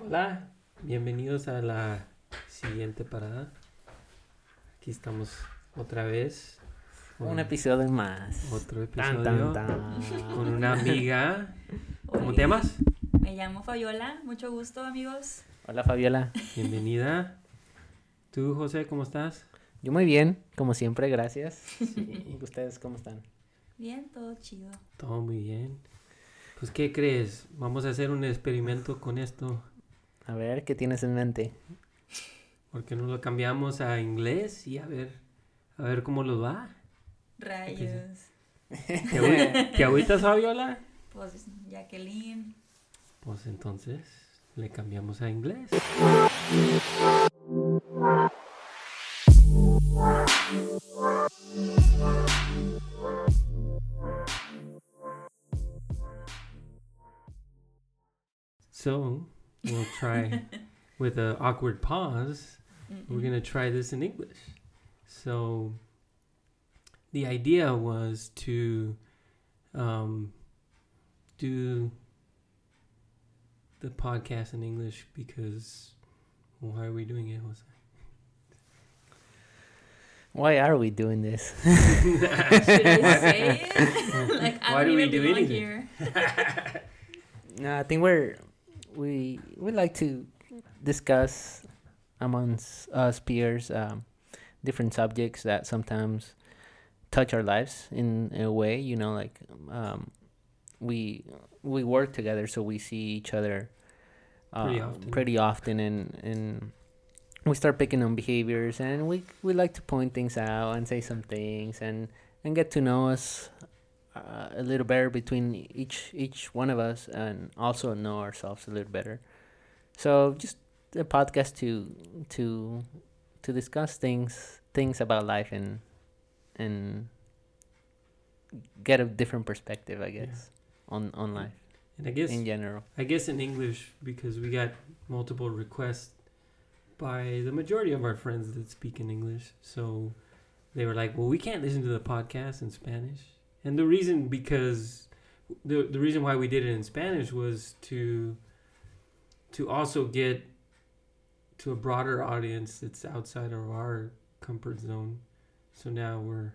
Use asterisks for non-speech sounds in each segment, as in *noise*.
Hola, bienvenidos a la siguiente parada. Aquí estamos otra vez. con Un episodio más. Otro episodio tan, tan. con una amiga. *laughs* ¿Cómo Hola. te llamas? Me llamo Fabiola, mucho gusto amigos. Hola Fabiola. Bienvenida. ¿Tú, José, cómo estás? Yo muy bien, como siempre, gracias. ¿Ustedes cómo están? Bien, todo chido. Todo muy bien. Pues, ¿qué crees? Vamos a hacer un experimento con esto. A ver, ¿qué tienes en mente? Porque no lo cambiamos a inglés y a ver, a ver cómo lo va. Rayos. ¿Te, agü- ¿te agüitas, Fabiola? Pues Jacqueline. Pues entonces le cambiamos a inglés. So we'll try *laughs* with an awkward pause. We're gonna try this in English. So the idea was to um, do the podcast in English because why are we doing it, Jose? Why are we doing this? *laughs* *laughs* Should I say it? like I Why don't do we even do belong anything? here. no, I think we're we we like to discuss amongst us peers um, different subjects that sometimes touch our lives in a way. You know, like um, we we work together, so we see each other uh, Pretty often. pretty often, and and we start picking on behaviors, and we we like to point things out and say some things, and and get to know us uh, a little better between each each one of us, and also know ourselves a little better. So just a podcast to to to discuss things things about life and and get a different perspective, I Yeah. guess, on on life And I guess in general. I guess in English because we got multiple requests by the majority of our friends that speak in English. So they were like, "Well, we can't listen to the podcast in Spanish." And the reason because the the reason why we did it in Spanish was to to also get to a broader audience that's outside of our comfort zone. So now we're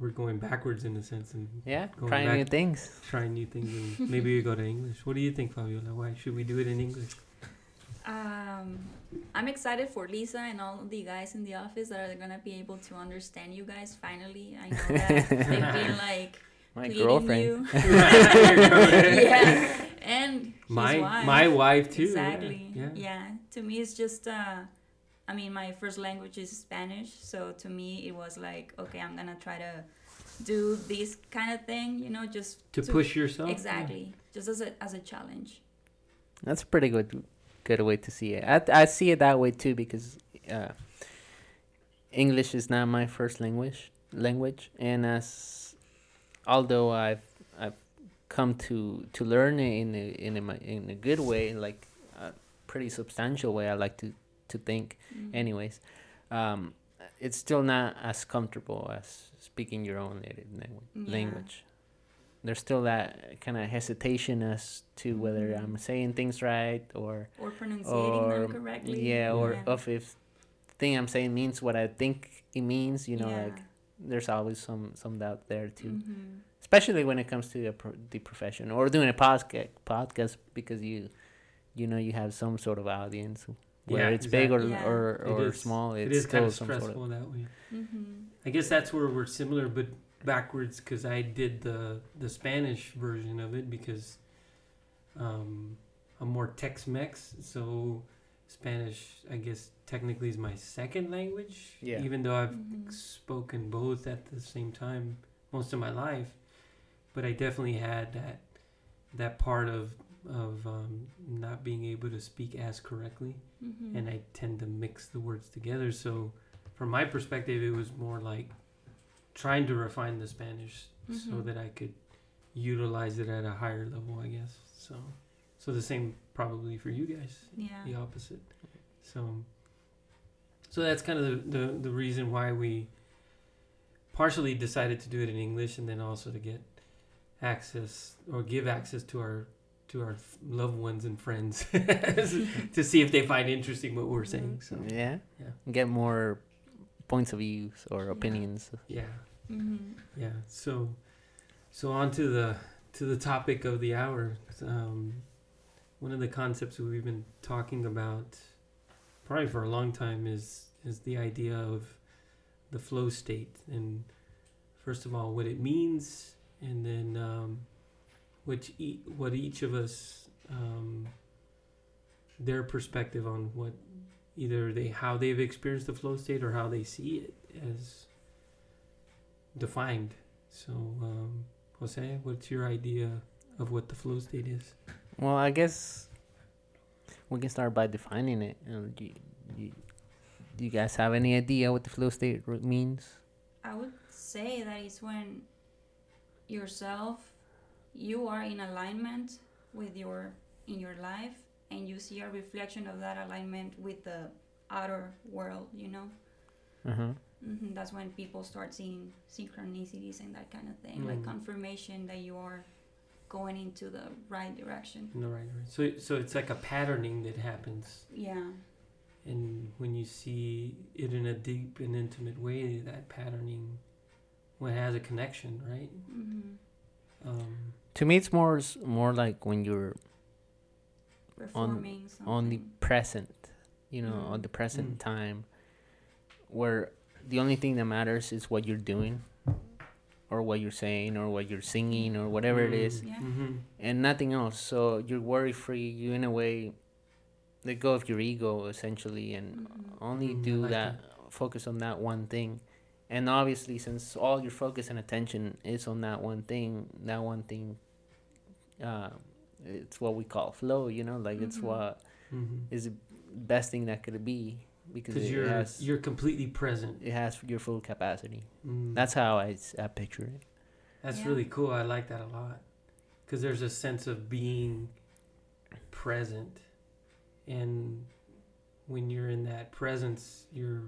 we're going backwards in a sense and Yeah, Going trying new back- things. trying new things and maybe we go to English. What do you think, Fabiola? Why should we do it in English? Um, I'm excited for Lisa and all the guys in the office that are gonna be able to understand you guys finally. I know that they've been *laughs* like My girlfriend. *laughs* you. yeah, and his my wife. my wife too. Exactly. Yeah. Yeah. To me, it's just. Uh, I mean, my first language is Spanish, so to me, it was like, okay, I'm gonna try to do this kind of thing, you know, just To push yourself. yeah. exactly, just as a as a challenge. That's a pretty good good way to see it. I I see it that way too because uh, English is not my first language language, and as although I've I've come to to learn it in a in a in a good way, like a pretty substantial way. I like to to think, Mm. anyways. Um, it's still not as comfortable as speaking your own native language. Yeah. language. There's still that kind of hesitation as to whether Mhm. I'm saying things right or Or pronunciating or them correctly. yeah, or of if thing I'm saying means what I think it means. You know, Yeah. like there's always some some doubt there too, Mhm. especially when it comes to a pro- the profession or doing a podcast podcast because you you know you have some sort of audience. Whether Yeah, it's big or exactly. or, It or is- small, it's It is kind still of some stressful sort of that way. Mhm. I guess that's where we're similar, but backwards because I did the the Spanish version of it because um, I'm more Tex-Mex, so Spanish I guess technically is my second language. Yeah. Even though I've Mhm. spoken both at the same time most of my life, but I definitely had that that part of of um, not being able to speak as correctly, Mhm. and I tend to mix the words together. So, from my perspective, it was more like trying to refine the Spanish so Mhm. that I could utilize it at a higher level, I guess. So, so the same probably for you guys yeah. the opposite. So, so that's kind of the, the, the reason why we partially decided to do it in English and then also to get access or give access to our to our loved ones and friends *laughs* to see if they find interesting what we're saying. So Yeah. yeah, Get more points of views or Yeah. opinions. yeah, Mm-hmm. yeah. So so on to the to the topic of the hour. Um, one of the concepts we've been talking about probably for a long time is is the idea of the flow state and first of all what it means and then um, which e- what each of us um, their perspective on what either they how they've experienced the flow state or how they see it as defined so um, jose what's your idea of what the flow state is Well, I guess we can start by defining it. Do, you, you, do you guys have any idea what the flow state means? I would say that it's when yourself, you are in alignment with your in your life, and you see a reflection of that alignment with the outer world. You know, Uh huh. hmm that's when people start seeing synchronicities and that kind of thing, like Mm. confirmation that you are going into the right direction. in the right way so so it's like a patterning that happens Yeah. and when you see it in a deep and intimate way that patterning well, it has a connection right hmm um, To me, it's more more like when you're Performing on the present, you know, on Mm. the present Mm. time, where the only thing that matters is what you're doing, or what you're saying, or what you're singing, or whatever it is, Yeah. hmm and nothing else. So you're worry free. You in a way let go of your ego essentially, and Mhm. only Mm, do like that, Focus on that one thing. And obviously, since all your focus and attention is on that one thing, that one thing, uh, it's what we call flow. You know, like it's Mhm. what hmm is the best thing that could be because because it you're has you're completely present it has your full capacity. mm. That's how I, I picture it. That's Yeah. really cool. I like that a lot. Because there's a sense of being present. And when you're in that presence, you're,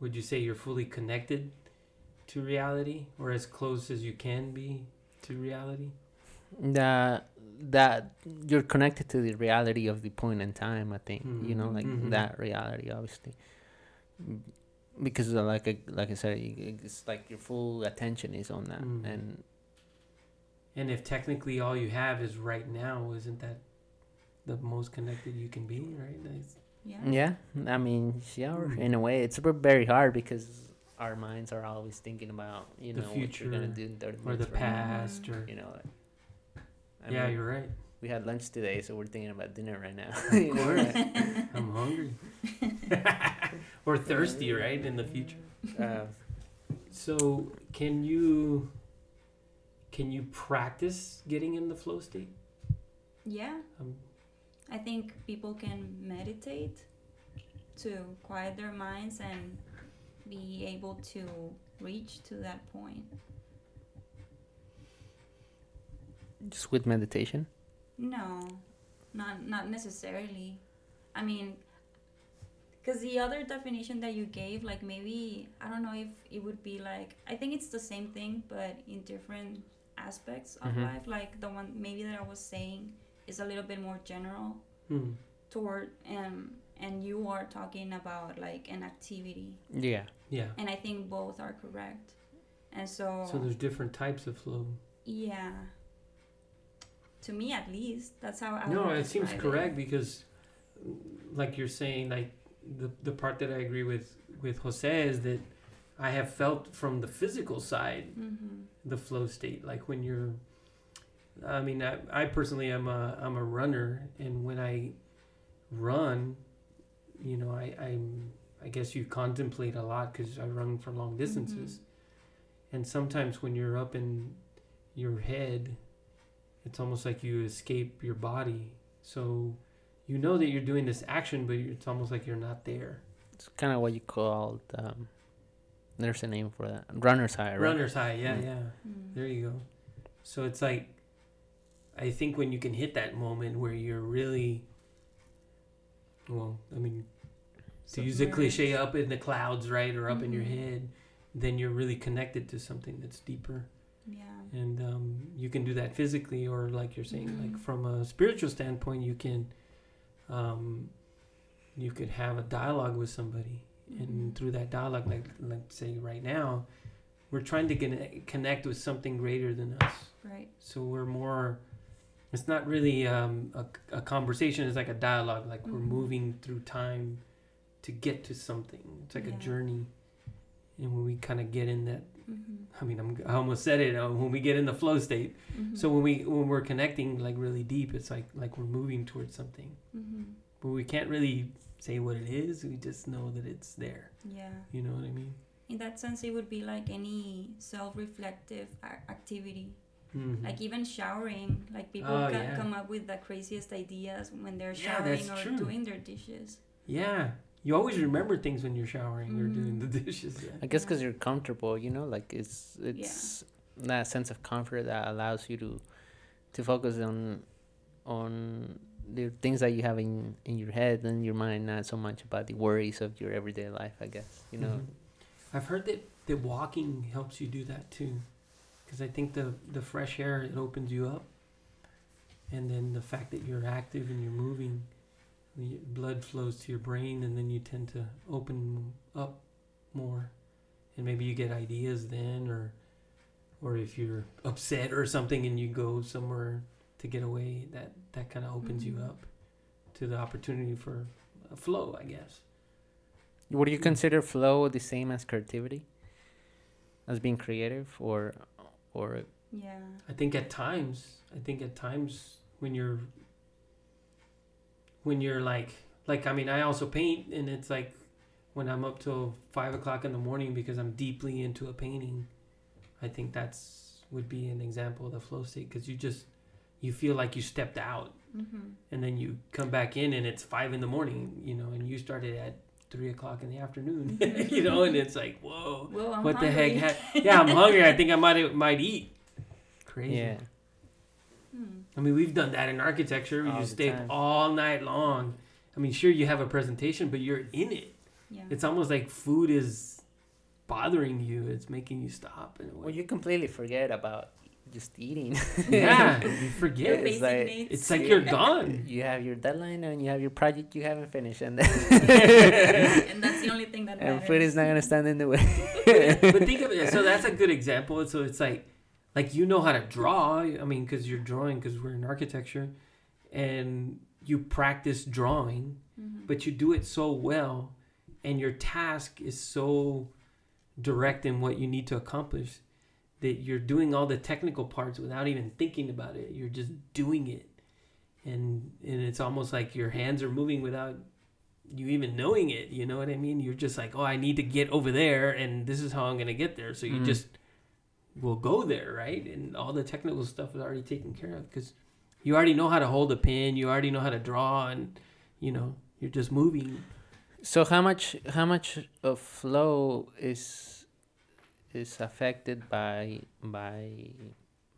would you say you're fully connected to reality or as close as you can be to reality? That that you're connected to the reality of the point in time. I think you know, like Mhm. that reality, obviously, because uh, like I, like I said, it's like your full attention is on that, Mm. and And if technically all you have is right now, isn't that the most connected you can be, right? That's- Yeah. yeah, I mean, yeah, Mm. in a way, it's very hard because our minds are always thinking about you The know what you're gonna do in 30 Or the minutes from now, past, or. You know, like, I yeah, mean, you're right. we had lunch today, so we're thinking about dinner right now. Of *laughs* course. *laughs* I'm hungry. *laughs* or thirsty, right? In the future. uh, So, can you can you practice getting in the flow state? Yeah. Um, I think people can meditate to quiet their minds and be able to reach to that point. Just with meditation. No, not not necessarily. I mean, because the other definition that you gave, like maybe I don't know if it would be like I think it's the same thing, but in different aspects of Mhm. life. Like the one maybe that I was saying is a little bit more general hmm. toward um and you are talking about like an activity Yeah. Yeah. and i think both are correct and so, So there's different types of flow. yeah to me at least that's how i no, it seems correct because, like you're saying, like the the part that I agree with with Jose is that I have felt from the physical side mm-hmm. the flow state. Like when you're i mean i, I personally am a i'm a runner and when i run you know i i'm i guess you contemplate a lot because i run for long distances. And sometimes when you're up in your head it's almost like you escape your body so you know that you're doing this action but it's almost like you're not there It's kind of what you called. Um, there's a name for that. Runner's high, right? runner's high yeah Mm. yeah Mm. There you go. So it's like, I think when you can hit that moment where you're really, well, I mean, to use a cliche, up in the clouds, right, or up in your Mhm. head, then you're really connected to something that's deeper. Yeah. and um, you can do that physically or like you're saying like Mhm. from a spiritual standpoint you can um, you could have a dialogue with somebody and Mhm. through that dialogue like let's say right now we're trying to connect, connect with something greater than us Right. so we're more it's not really um, a, a conversation it's like a dialogue like we're Mhm. moving through time to get to something it's like Yeah. a journey and when we kind of get in that Mm-hmm. i mean I'm, i almost said it uh, when we get in the flow state Mm-hmm. so when we when we're connecting like really deep it's like like we're moving towards something Mm-hmm. but we can't really say what it is we just know that it's there Yeah. you know what i mean In that sense, it would be like any self-reflective a- activity. Mhm. Like even showering, like people Oh, yeah. come up with the craziest ideas when they're showering that's or true. doing their dishes. yeah you always remember things when you're showering or doing Mhm. the dishes yeah. I guess because you're comfortable, you know, like it's it's that sense of comfort that allows you to to focus on on the things that you have in in your head and your mind, not so much about the worries of your everyday life. I guess you know. Mhm. I've heard that that walking helps you do that too, because I think the the fresh air it opens you up, and then the fact that you're active and you're moving, the blood flows to your brain, and then you tend to open up more, and maybe you get ideas then, or or if you're upset or something and you go somewhere to get away, that that kind of opens Mhm. you up to the opportunity for a flow, I guess. Would you consider flow the same as creativity, as being creative, or or Yeah. I think at times, I think at times when you're when you're like like I mean I also paint and it's like when I'm up till five o'clock in the morning because I'm deeply into a painting, I think that's would be an example of the flow state because you just you feel like you stepped out Mm-hmm. and then you come back in and it's five in the morning, you know, and you started at three o'clock in the afternoon, *laughs* you know, and it's like whoa, Well, I'm what the heck? Ha- yeah, I'm hungry. I think I might might eat. Crazy. yeah? I mean, we've done that in architecture. We All just stay time. all night long. I mean, sure, you have a presentation, but you're in it. Yeah. It's almost like food is bothering you. It's making you stop in a way. Well, you completely forget about just eating. *laughs* yeah, you Your forget. it's like- needs. It's like you're gone. *laughs* you have your deadline and you have your project you haven't finished, and *laughs* then and that's the only thing that and matters. food is not gonna stand in the way. but think of it. So that's a good example. So it's like, like you know how to draw. I mean, because you're drawing because we're in architecture, and you practice drawing, Mhm. but you do it so well, and your task is so direct in what you need to accomplish that you're doing all the technical parts without even thinking about it. You're just doing it, and and it's almost like your hands are moving without you even knowing it. You know what I mean? You're just like, oh, I need to get over there, and this is how I'm gonna get there. So you Mhm. just will go there, right? And all the technical stuff is already taken care of because you already know how to hold a pen. You already know how to draw, and you know you're just moving. So how much how much of flow is is affected by by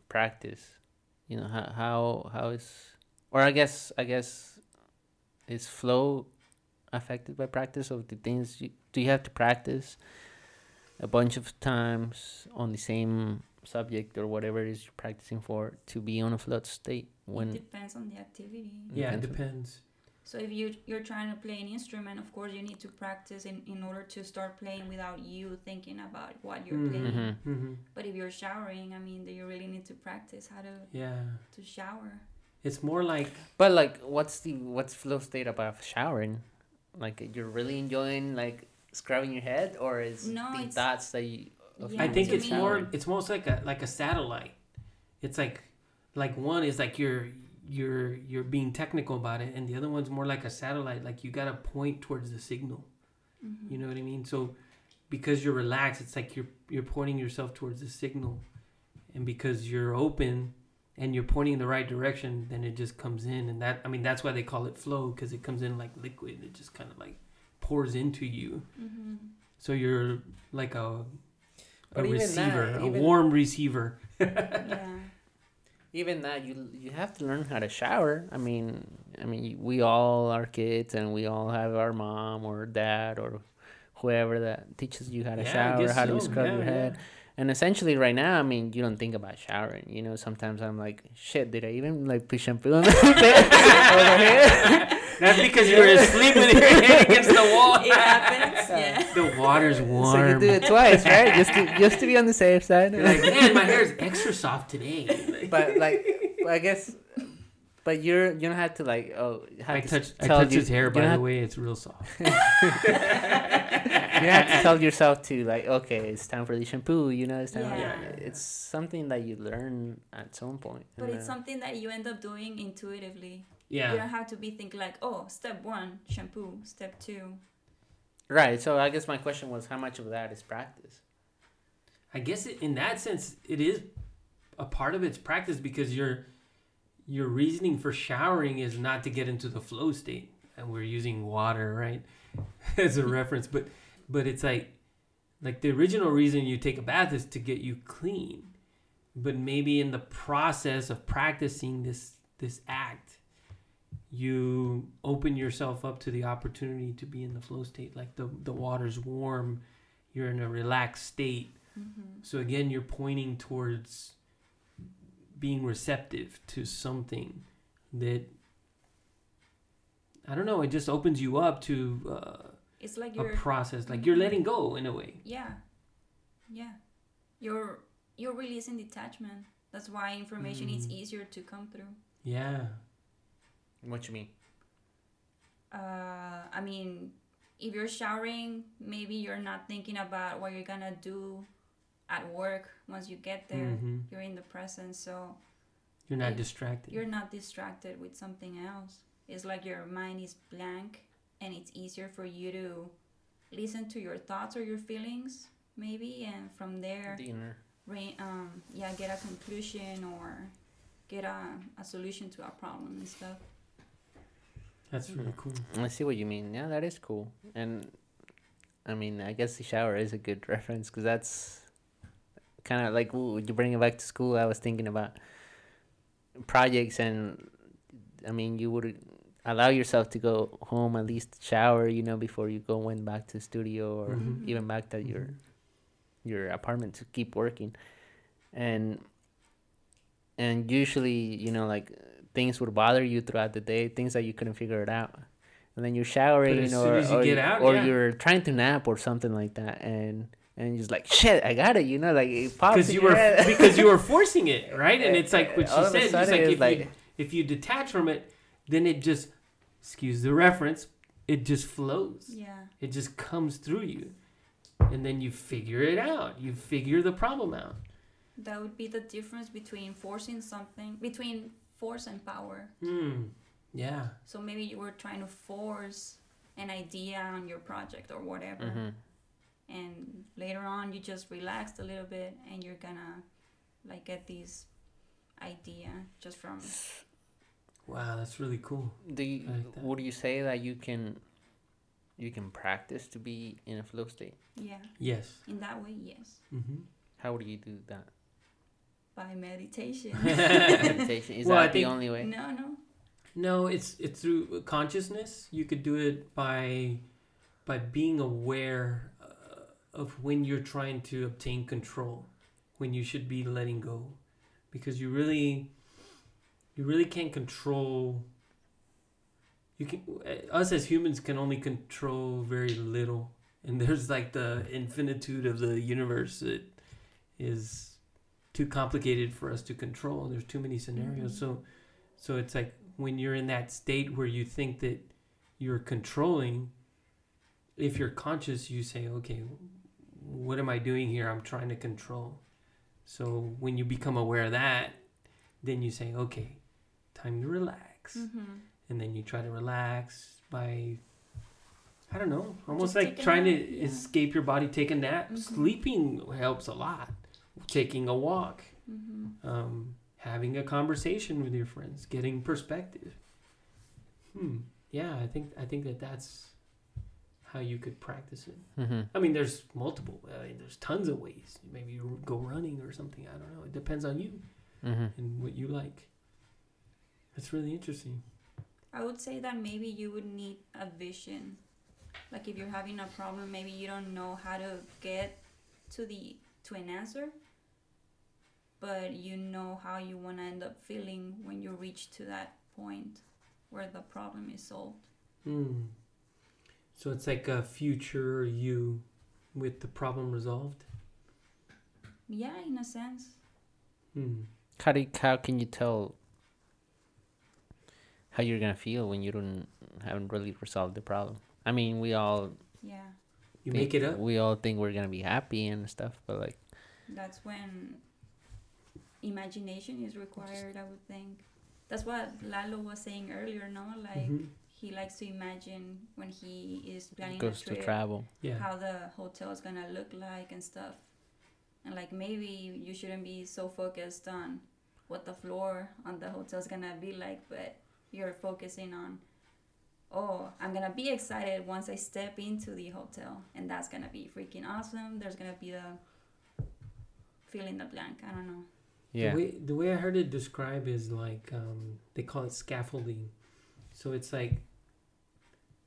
practice? You know how how how is or I guess I guess is flow affected by practice of the things you, do you have to practice a bunch of times on the same subject or whatever it is you're practicing for to be on a flow state when it when depends on the activity. Yeah, it Depends on- depends. So if you you're trying to play an instrument, of course you need to practice in, in order to start playing without you thinking about what you're Mhm. playing. Mhm. Mm-hmm. But if you're showering, I mean, do you really need to practice how to Yeah, to shower? it's more like But like, what's the what's flow state about showering? Like, you're really enjoying like scrubbing your head, or is No, the it's- thoughts that you? Yeah, I think it's me- more it's most like a like a satellite. It's like like one is like you're you're you're being technical about it, and the other one's more like a satellite. Like you gotta point towards the signal. Mm-hmm. You know what I mean? So because you're relaxed, it's like you're you're pointing yourself towards the signal, and because you're open and you're pointing in the right direction, then it just comes in, and that I mean that's why they call it flow because it comes in like liquid. It just kind of like pours into you. Mm-hmm. So you're like a a But even that, receiver, a even- warm receiver. *laughs* yeah. Even that, you you have to learn how to shower. I mean, I mean, we all are kids, and we all have our mom or dad or whoever that teaches you how to Yeah, shower, guess how to scrub Yeah, your yeah. head. and essentially right now, I mean, you don't think about showering. You know, sometimes I'm like, shit, did I even like put shampoo on my *laughs* head? That's because you were asleep with your head against the wall. It happens. *laughs* Yeah. The water's warm. so you warm. do it twice, right? Just to just to be on the safe side. You're like, man, my hair's extra soft today. *laughs* But like, I guess, but you're you don't have to like oh have I to touched, I tell touched you- his hair, you by the have- way. It's real soft. *laughs* you have to tell yourself to like okay it's time for the shampoo you know it's time Yeah. Yeah, yeah, yeah. it's something that you learn at some point But it's uh, something that you end up doing intuitively. You Yeah. don't have to be thinking like, oh, step one, shampoo. Step two. right so i guess my question was how much of that is practice I guess it, in that sense, it is a part of its practice because your your reasoning for showering is not to get into the flow state, and we're using water, right, *laughs* as a *laughs* reference. But but it's like like the original reason you take a bath is to get you clean, but maybe in the process of practicing this this act, you open yourself up to the opportunity to be in the flow state. Like the the water's warm, you're in a relaxed state. Mm-hmm. So again, you're pointing towards being receptive to something that I don't know. It just opens you up to uh, It's like a process, like you're letting go in a way. Yeah. Yeah. You're you're releasing detachment. That's why information is Mm. easier to come through. Yeah, what you mean Uh, I mean, if you're showering, maybe you're not thinking about what you're gonna do at work once you get there. Mhm. You're in the present, so you're not distracted. you're not distracted with something else. It's like your mind is blank, and it's easier for you to listen to your thoughts or your feelings, maybe, and from there the inner ra- um, yeah, get a conclusion or get a, a solution to a problem and stuff. That's really cool. i see what you mean yeah that is cool and i mean i guess the shower is a good *laughs* reference because that's kind of like ooh, you bring it back to school i was thinking about projects and i mean you would allow yourself to go home at least shower you know before you go went back to the studio or Mhm. even back to your Mhm. your apartment to keep working and and usually you know like things would bother you throughout the day things that you couldn't figure it out and then you're showering as or, soon as you or, get out, or yeah. you're trying to nap or something like that and and you're just like shit i got it you know like it pops Because you your were head. *laughs* because you were forcing it, right? And it's like what *laughs* All she of said. It's like it's if like- you if you detach from it, then it just excuse the reference. It just flows. Yeah. It just comes through you. And then you figure it out. You figure the problem out. That would be the difference between forcing something, between force and power. Hmm. Yeah. So maybe you were trying to force an idea on your project or whatever. Mhm. And later on, you just relaxed a little bit and you're gonna like get this idea just from. Wow, that's really cool. do you, like would you say that you can you can practice to be in a flow state Yeah. Yes. In that way, yes. Mm-hmm. how would you do that By meditation. *laughs* meditation is Well, I that the think- only way no, no. No, it's it's through consciousness. You could do it by by being aware uh, of when you're trying to obtain control, when you should be letting go, because you really you really can't control. You can uh, us as humans can only control very little, and there's like the infinitude of the universe that is too complicated for us to control. There's too many scenarios, Mhm. so so it's like when you're in that state where you think that you're controlling, if you're conscious, you say, okay, what am I doing here? I'm trying to control. So when you become aware of that, then you say, okay, time to relax. Mm-hmm. And then you try to relax by, I don't know, almost Just like trying to yeah. escape your body, take a nap. Mhm. Sleeping helps a lot. Taking a walk Mm-hmm. um, having a conversation with your friends, getting perspective. Hmm. Yeah, I think I think that that's how you could practice it. mm-hmm. I mean, there's multiple. I mean, there's tons of ways. Maybe you go running or something. I don't know. It depends on you Mm-hmm. and what you like. That's really interesting. I would say that maybe you would need a vision. Like if you're having a problem, maybe you don't know how to get to the to an answer, but you know how you want to end up feeling when you reach to that point where the problem is solved. Mm. So it's like a future you with the problem resolved. Yeah, in a sense. Hmm. How do you, how can you tell how you're gonna feel when you don't haven't really resolved the problem? I mean, we all Yeah, You make it up. We all think we're gonna be happy and stuff, but like, that's when imagination is required. I would think. That's what Lalo was saying earlier. No, like Mhm. he likes to imagine when he is planning goes a to travel. Yeah. how the hotel is gonna look like and stuff. And like maybe you shouldn't be so focused on what the floor on the hotel is gonna be like, but you're focusing on, oh, I'm gonna be excited once I step into the hotel, and that's gonna be freaking awesome. There's gonna be the fill in the blank. I don't know. Yeah. The way, the way I heard it described is like um, they call it scaffolding. So it's like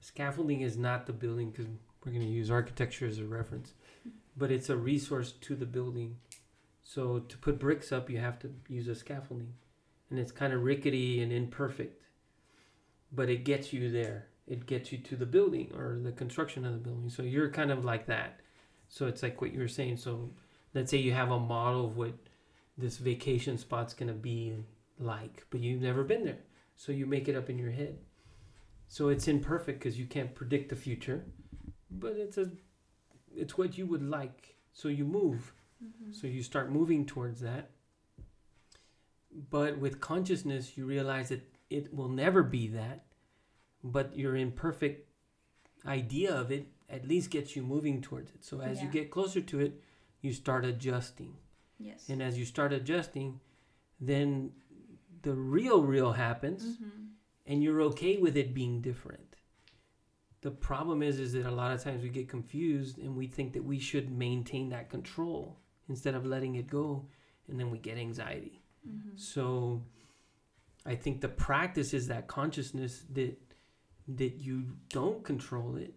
scaffolding is not the building because we're going to use architecture as a reference, but it's a resource to the building. So to put bricks up, you have to use a scaffolding, and it's kind of rickety and imperfect, but it gets you there. It gets you to the building or the construction of the building. So you're kind of like that. So it's like what you were saying. So let's say you have a model of what this vacation spot's gonna be like, but you've never been there, so you make it up in your head. So it's imperfect because you can't predict the future, but it's a, it's what you would like. So you move, mm-hmm. so you start moving towards that. But with consciousness, you realize that it will never be that, but your imperfect idea of it at least gets you moving towards it. So as you get closer to it, you start adjusting. Yes. And as you start adjusting, then the real real happens hmm and you're okay with it being different. The problem is is that a lot of times we get confused and we think that we should maintain that control instead of letting it go and then we get anxiety. hmm So I think the practice is that consciousness that that you don't control it,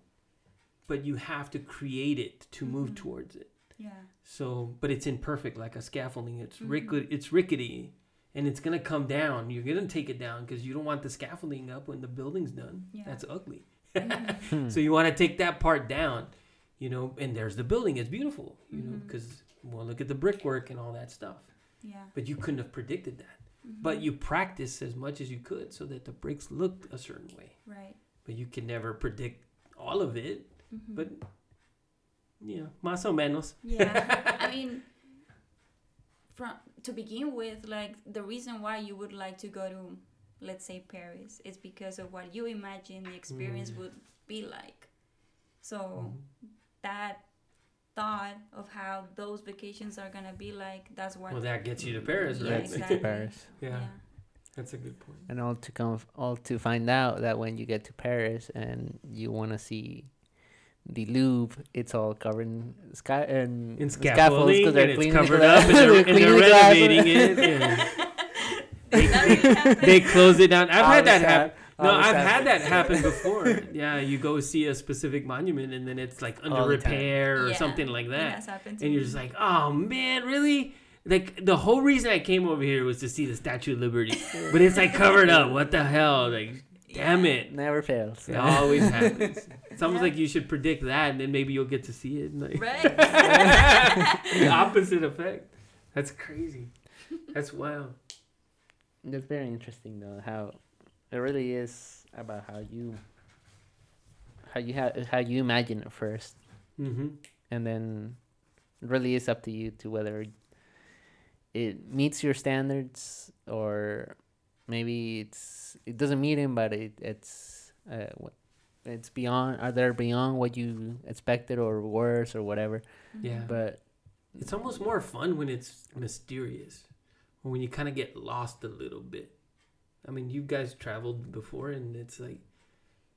but you have to create it to move Mhm. towards it. Yeah. So, but it's imperfect, like a scaffolding. It's Mhm. rickety, it's rickety, and it's gonna come down. You're gonna take it down because you don't want the scaffolding up when the building's done. Yeah. That's ugly. Mhm. *laughs* So you want to take that part down, you know. And there's the building. It's beautiful, you know, because well, look at the brickwork and all that stuff. Yeah. But you couldn't have predicted that. But Mhm. you practice as much as you could so that the bricks looked a certain way. Right. But you can never predict all of it. Mhm. But yeah, más o menos. Yeah, I *laughs* mean, from to begin with, like the reason why you would like to go to, let's say Paris, is because of what you imagine the experience Mm. would be like. So Mhm. that thought of how those vacations are gonna be like, that's what. Well, that gets you to Paris, right? Yeah, right? exactly. Paris. yeah. That's a good point. And all to come, all to find out that when you get to Paris and you want to see the Louvre, it's all covered in sky and In scaffolding, because they're and it's cleaning the covered glass- *laughs* up, and they're, and they're renovating it. yeah. *laughs* That really happened. They close it down. I've had that happen. Hap- No, I've had that happen *laughs* before. yeah, you go see a specific monument, and then it's like under All repair or Yeah, something like It that, has happened to and you're just like, oh man, really? Like the whole reason I came over here was to see the Statue of Liberty, but it's like covered up. What the hell? Like, damn it! Never fails. It always *laughs* happens. It's almost Yeah. like you should predict that, and then maybe you'll get to see it. Like, right. *laughs* the opposite effect. That's crazy. That's wild. That's very interesting though. How it really is about how you how you ha- how you imagine it first, Mm-hmm. and then it really is up to you to whether it meets your standards or maybe it's it doesn't meet them, but it it's uh, what it's beyond. Are there beyond what you expected or worse or whatever? Yeah. But It's almost more fun when it's mysterious, when you kind of get lost a little bit. I mean, you guys traveled before, and it's like,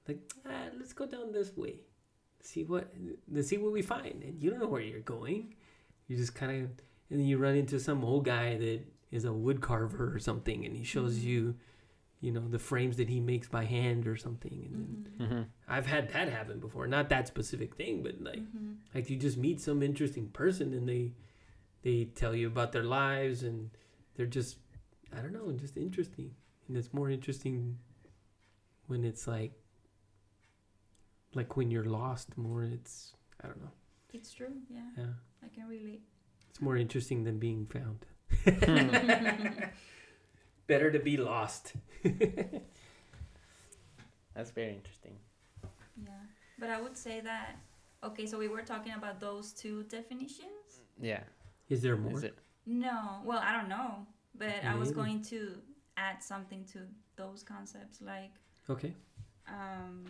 like, ah, let's go down this way, see what, let's see what we find, and you don't know where you're going. You just kind of, and then you run into some old guy that is a wood carver or something, and he shows Mhm. you, you know, the frames that he makes by hand or something, and then Mhm. mhm. I've had that happen before. Not that specific thing, but like Mhm. like you just meet some interesting person and they they tell you about their lives and they're just I don't know, just interesting. And it's more interesting when it's like like when you're lost more it's I don't know. It's true. Yeah, Yeah. I can relate. It's more interesting than being found. Hmm. *laughs* *laughs* Better to be lost. *laughs* That's very interesting. Yeah, but I would say that. Okay, so we were talking about those two definitions. Yeah. Is there more? Is it? No, well, I don't know, but I was going to add something to those concepts, like Okay. um,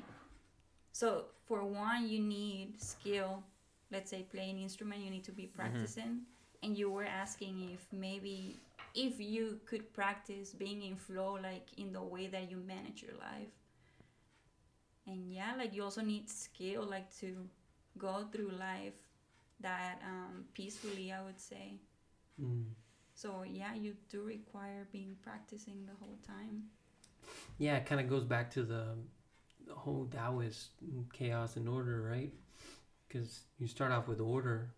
so for one you need skill let's say playing instrument you need to be practicing and you were asking if maybe if you could practice being in flow like in the way that you manage your life and yeah like you also need skill like to go through life that um, peacefully i would say Mm. So yeah you do require being practicing the whole time Yeah, it kind of goes back to the, the whole Taoist chaos and order, right? Because you start off with order,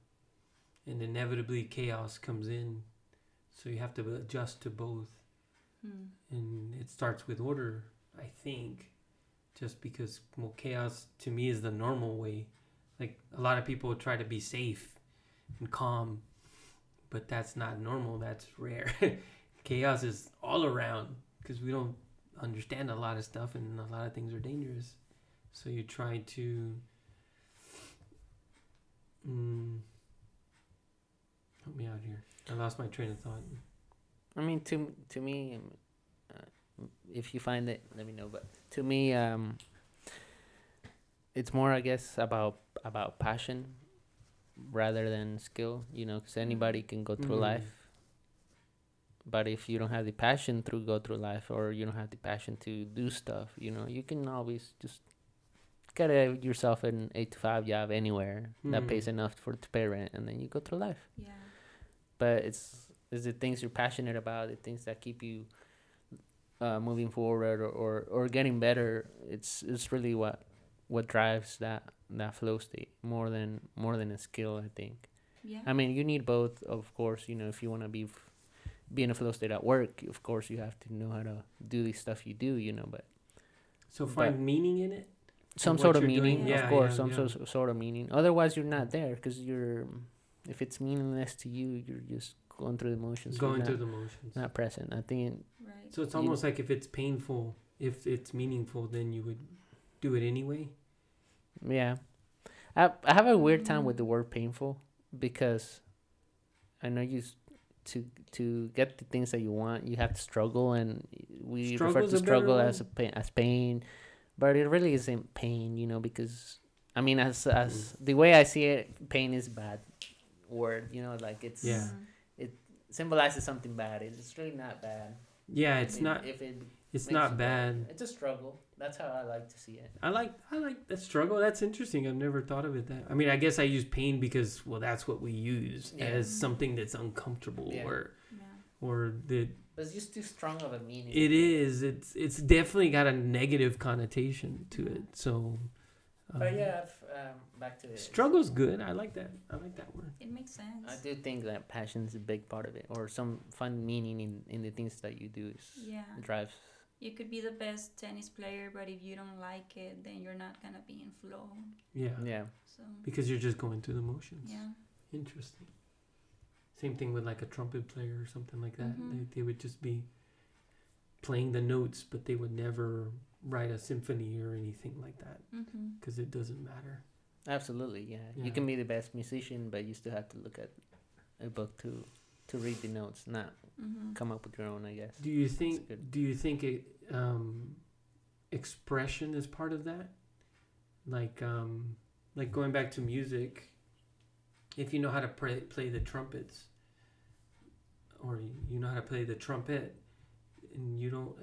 and inevitably chaos comes in, so you have to adjust to both. hmm. And it starts with order, I think, just because well, chaos to me is the normal way. Like a lot of people try to be safe and calm, but that's not normal. That's rare. *laughs* chaos is all around because we don't understand a lot of stuff and a lot of things are dangerous. So you try to mm, help me out here. I lost my train of thought. I mean, to to me, um, uh, if you find it, let me know. But to me, um, it's more, I guess, about about passion rather than skill. You know, because anybody can go through Mhm. life. But if you don't have the passion to go through life, or you don't have the passion to do stuff, you know, you can always just get a, yourself an eight to five job anywhere that Mhm. pays enough for to pay rent, and then you go through life yeah but it's is the things you're passionate about, the things that keep you uh, moving forward or, or, or getting better. It's it's really what what drives that that flow state more than more than a skill. I think. yeah I mean, you need both, of course. You know, if you want to be f- be in a flow state at work, of course, you have to know how to do the stuff you do. You know, but So But- find meaning in it. some sort of you're doing. meaning, Yeah, of course, yeah, some yeah. So, sort of meaning. Otherwise, you're not there because you're. If it's meaningless to you, you're just going through the motions. Going not- through the motions. not present. I think right So it's You- almost like if it's painful, if it's meaningful, then you would do it anyway. yeah. I I have a weird time Mm. with the word painful because I know you to to get the things that you want, you have to struggle, and we refer to struggle as a pain, as pain, but it really isn't pain, you know, because I mean, as Mm. as the way I see it, pain is bad word, you know, like it's Yeah. Mhm. symbolizes something bad. It's really not bad. Yeah, it's not. if it It's not you bad. It's a struggle. That's how I like to see it. I like. I like that struggle. That's interesting. I've never thought of it that. I mean, I guess I use pain because well, that's what we use Yeah. as something that's uncomfortable Yeah. or yeah or that But it's just too strong of a meaning. it is. It's it's definitely got a negative connotation to it. So. But um, yeah, if, um, back to it. Struggle's good. I like that. I like that word. it makes sense I do think that passion is a big part of it, or some fun meaning in, in the things that you do is yeah drives. You could be the best tennis player but if you don't like it then you're not gonna be in flow Yeah. Yeah, so Because you're just going through the motions. yeah Interesting. Same thing with like a trumpet player or something like that. Mhm. They, they would just be playing the notes, but they would never write a symphony or anything like that mm-hmm. because it doesn't matter. absolutely. Yeah. Yeah. you can be the best musician, but you still have to look at a book to to read the notes, not Mm-hmm. come up with your own. I guess. Do you think? good. Do you think it, um, expression is part of that? Like, um, like going back to music. If you know how to play, play the trumpets, or you know how to play the trumpet, and you don't.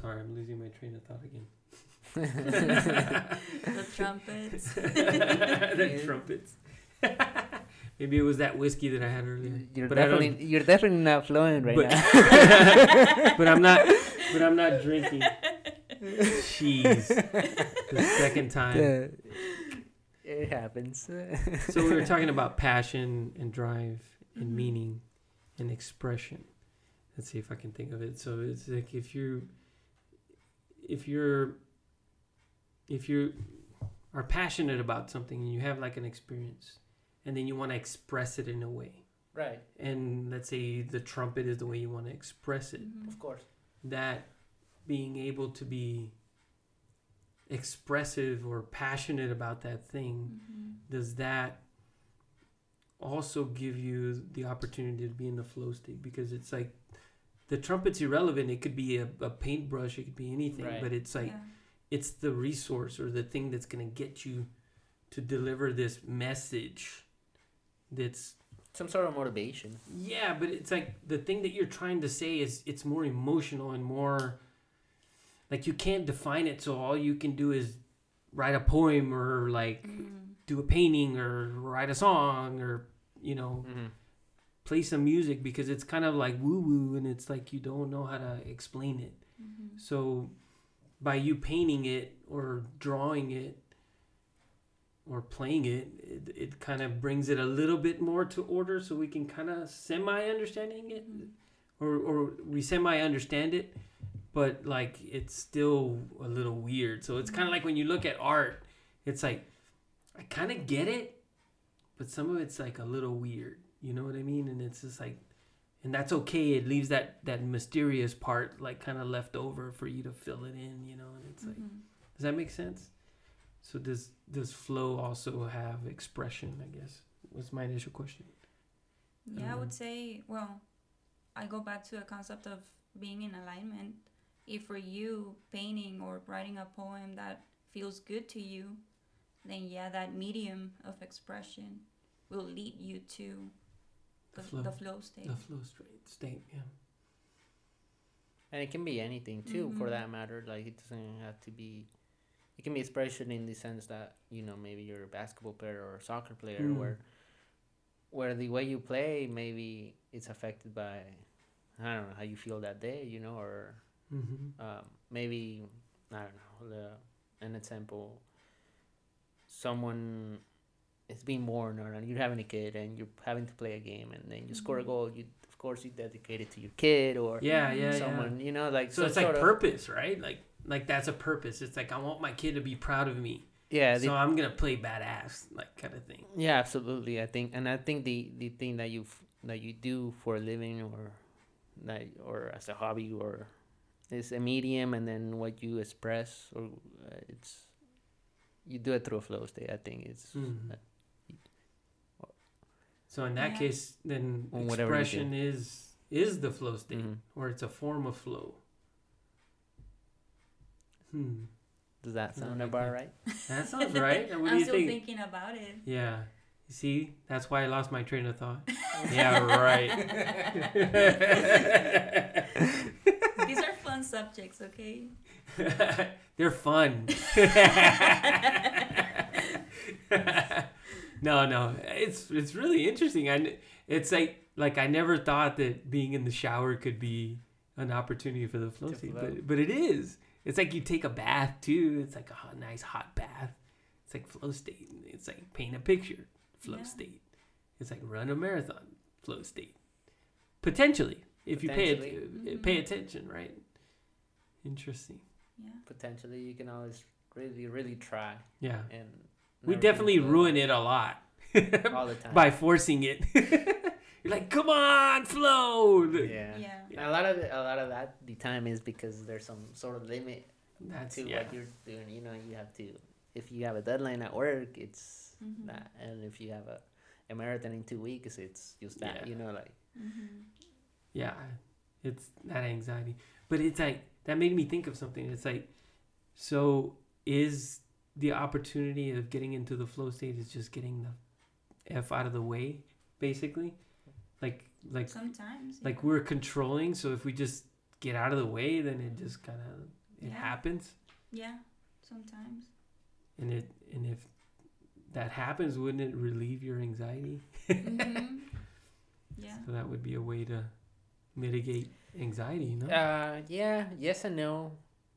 Sorry, I'm losing my train of thought again. *laughs* the trumpets *laughs* the *laughs* trumpets. Maybe it was that whiskey that I had earlier. You're But definitely you're definitely not flowing right but, now. *laughs* but I'm not. But I'm not drinking. *laughs* Jeez, the second time. Yeah. happens. so we were talking about *laughs* passion and drive and Mhm. meaning and expression. Let's see if I can think of it. So it's like if you if you're if you are passionate about something and you have like an experience and then you want to express it in a way. right, And let's say the trumpet is the way you want to express it. Mhm. of course. That being able to be expressive or passionate about that thing Mhm. does that also give you the opportunity to be in the flow state because it's like the trumpet's irrelevant it could be a, a paintbrush it could be anything Right. but it's like yeah. it's the resource or the thing that's going to get you to deliver this message that's Some sort of motivation. yeah but it's like the thing that you're trying to say is it's more emotional and more like you can't define it so all you can do is write a poem or like Mhm. do a painting or write a song or you know Mm-hmm. play some music because it's kind of like woo woo and it's like you don't know how to explain it Mhm. so by you painting it or drawing it or playing it it, it kind of brings it a little bit more to order so we can kind of semi understanding it? Mhm. or or we semi understand it but like it's still a little weird. So it's kind of like when you look at art it's like i kind of get it but some of it's like a little weird. You know what i mean? And it's just like and that's okay. It leaves that that mysterious part like kind of left over for you to fill it in you know? And it's like Mhm. does that make sense so does does flow also have expression i guess was my initial question Yeah, I Um, would say, well, I go back to a concept of being in alignment. If for you, painting or writing a poem that feels good to you, then yeah, that medium of expression will lead you to the, The flow. the flow state. the flow state state yeah And it can be anything too, for Mhm. that matter. Like it doesn't have to be. It can be expression in the sense that you know maybe you're a basketball player or a soccer player, Mm. where where the way you play maybe it's affected by I don't know how you feel that day, you know, or mm-hmm. um, maybe I don't know. The, an example, someone is being born or you're having a kid and you're having to play a game and then you score a Mhm. goal. You of course you dedicate it to your kid or yeah yeah someone, yeah you know, like so it's like sort of- purpose right like like that's a purpose it's like i want my kid to be proud of me Yeah, the, so i'm gonna play badass like kind of thing yeah, absolutely. I think, and I think the the thing that you that you do for a living or that or as a hobby or is a medium, and then what you express or uh, it's you do it through a flow state. I think it's Mhm. uh, so in that Yeah. case then On whatever you do. expression is is the flow state mhm. or it's a form of flow hmm Does that sound about that. right? that *laughs* sounds right what do I'm you still think thinking about it. yeah you see that's why i lost my train of thought *laughs* yeah right *laughs* These are fun subjects, okay? They're fun. no, no, it's it's really interesting. I it's like like I never thought that being in the shower could be an opportunity for the flow state, flow. but but it is. It's like you take a bath too. It's like a hot, nice hot bath. It's like flow state. It's like paint a picture, flow Yeah. state. It's like run a marathon, flow state. Potentially, if you pay Potentially. it, Mhm. pay attention, right? Interesting. Yeah. Potentially, you can always really, really try Yeah. and. We definitely ruin it a lot all the *laughs* time. by forcing it. *laughs* You're like, come on, flow. Yeah. Yeah. And a lot of it, a lot of that the time is because there's some sort of limit That's to yeah. what you're doing. You know, you have to. If you have a deadline at work, it's Mhm. that, and if you have a, a marathon in two weeks, it's just that. Yeah. You know, like Mhm. Yeah, it's that anxiety. But it's like that made me think of something. It's like, so is the opportunity of getting into the flow state is just getting the f out of the way, basically, like like Sometimes. like we're controlling. So if we just get out of the way, then it just kind of it Yeah. happens. Yeah. Sometimes. And it and if that happens, wouldn't it relieve your anxiety? Mhm. *laughs* Yeah. So that would be a way to mitigate anxiety, you know? Uh, yeah, yes and no.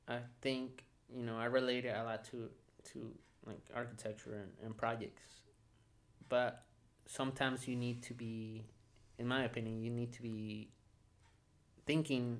I think you know I relate it a lot to to like architecture and, and projects. But sometimes you need to be, in my opinion, you need to be thinking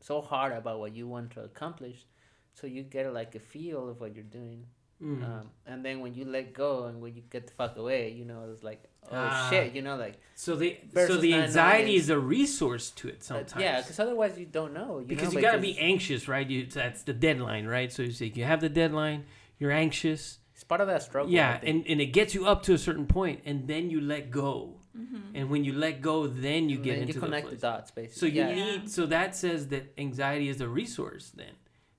so hard about what you want to accomplish, so you get like a feel of what you're doing. Mm. Um, and then when you let go and when you get the fuck away, you know, it's like, oh Ah. shit, you know, like so the so the anxiety is a resource to it uh, sometimes. yeah, because otherwise you don't know. You because know, you gotta be anxious, right? You that's the deadline, right? So you say you have the deadline, you're anxious, It's part of that struggle. Yeah, and and it gets you up to a certain point, and then you let go, Mm-hmm. and when you let go, then you And get then into you connect the, the dots, basically. So you yeah. Yeah. need so that says that anxiety is a resource. Then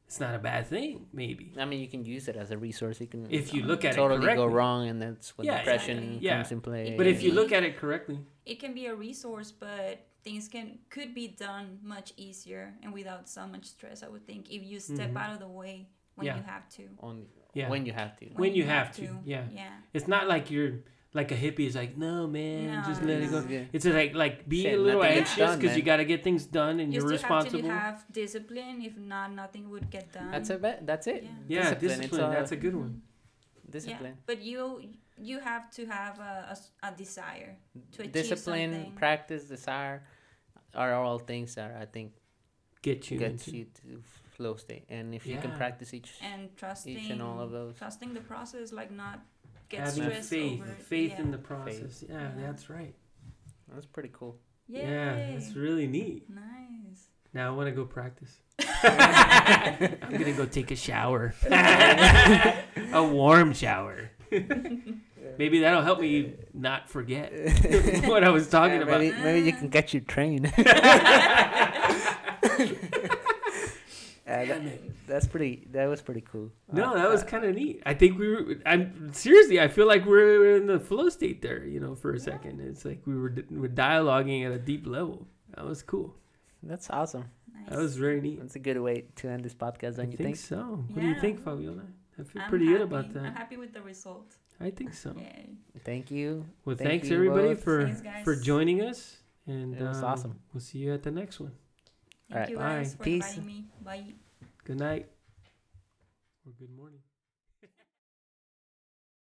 it's not a bad thing, maybe. I mean, you can use it as a resource. You can If you look at it totally go wrong, and that's when Yeah, depression exactly. Yeah. comes in play. But if you look at it correctly, it can be a resource, but things can could be done much easier and without so much stress. I would think if you step Mhm. out of the way when Yeah. you have to. on Yeah. when you have to. When you have to, yeah. Yeah. it's not like you're like a hippie is like, no man, No, just let it go. Yeah. It's like like be Shit, a little anxious because you got to get things done and You you're still have to have discipline. If not, nothing would get done. That's a bet. That's it. Yeah. yeah, discipline, discipline. all- that's a good one. Mhm. Discipline. Yeah, but you you have to have a, a s- a desire to achieve Discipline, something. practice, desire are all things that I think Get you gets into you to flow state. And if you can practice each and trusting each and all of those. trusting the process, like not get having stressed faith, over it. faith yeah. in the process. Yeah, Yeah. that's right. That's pretty cool. Yay. Yeah, that's really neat. nice. Now I want to go practice. *laughs* I'm gonna go take a shower, *laughs* *laughs* a warm shower. Maybe that'll help me not forget what I was talking Yeah, about. maybe, maybe you ah. can catch your train. Uh, that- it. that's pretty. That was pretty cool. No, Uh, that was uh, kind of neat. I think we were. I'm seriously. I feel like we're in the flow state there. You know, for a second, it's like we were we're dialoguing at a deep level. That was cool. That's awesome. Nice. That was very neat. That's a good way to end this podcast. I Don't you think, think? so. What do you think, Fabiola? I feel I'm pretty happy. good about that. I'm happy with the result. I think so. Yay. Thank you. Well, Thank thanks you everybody both. for Thanks, for joining us, and It was um, awesome. We'll see you at the next one. Thank Alright, you bye. guys for Peace. inviting me. Bye. Good night or good morning.